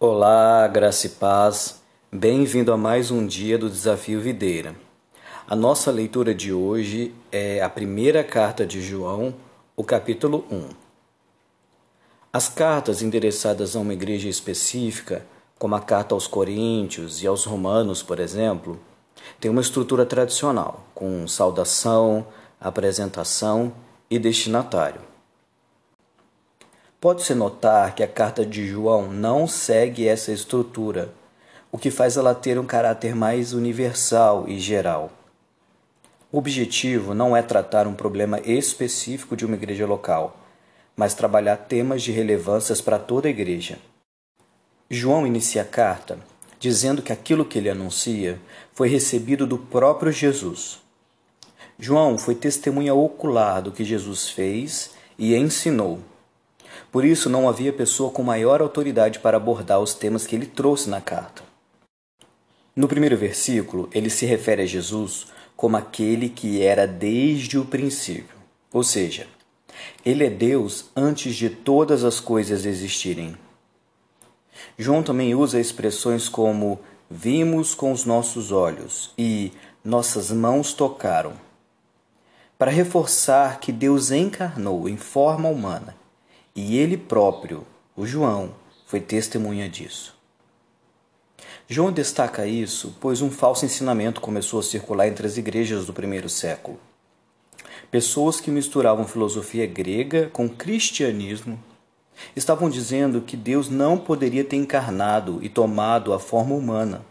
Olá, graça e paz. Bem-vindo a mais um dia do Desafio Videira. A nossa leitura de hoje é a primeira carta de João, o capítulo 1. As cartas endereçadas a uma igreja específica, como a carta aos Coríntios e aos Romanos, por exemplo, têm uma estrutura tradicional, com saudação, apresentação e destinatário. Pode-se notar que a carta de João não segue essa estrutura, o que faz ela ter um caráter mais universal e geral. O objetivo não é tratar um problema específico de uma igreja local, mas trabalhar temas de relevância para toda a igreja. João inicia a carta dizendo que aquilo que ele anuncia foi recebido do próprio Jesus. João foi testemunha ocular do que Jesus fez e ensinou por isso, não havia pessoa com maior autoridade para abordar os temas que ele trouxe na carta. No primeiro versículo, ele se refere a Jesus como aquele que era desde o princípio, ou seja, ele é Deus antes de todas as coisas existirem. João também usa expressões como vimos com os nossos olhos e nossas mãos tocaram, para reforçar que Deus encarnou em forma humana e ele próprio, o João, foi testemunha disso. João destaca isso pois um falso ensinamento começou a circular entre as igrejas do primeiro século. Pessoas que misturavam filosofia grega com cristianismo estavam dizendo que Deus não poderia ter encarnado e tomado a forma humana.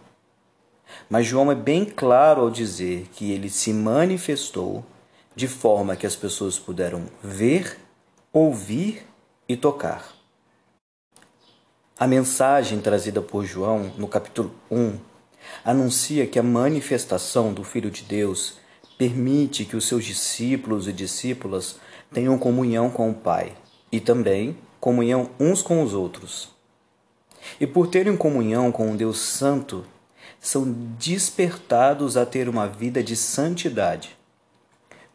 Mas João é bem claro ao dizer que ele se manifestou de forma que as pessoas puderam ver, ouvir e tocar. A mensagem trazida por João no capítulo 1 anuncia que a manifestação do Filho de Deus permite que os seus discípulos e discípulas tenham comunhão com o Pai e também comunhão uns com os outros. E por terem comunhão com um Deus Santo, são despertados a ter uma vida de santidade,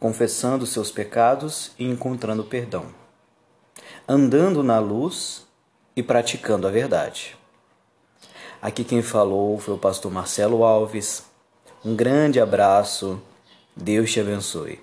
confessando seus pecados e encontrando perdão andando na luz e praticando a verdade. Aqui quem falou foi o pastor Marcelo Alves. Um grande abraço. Deus te abençoe.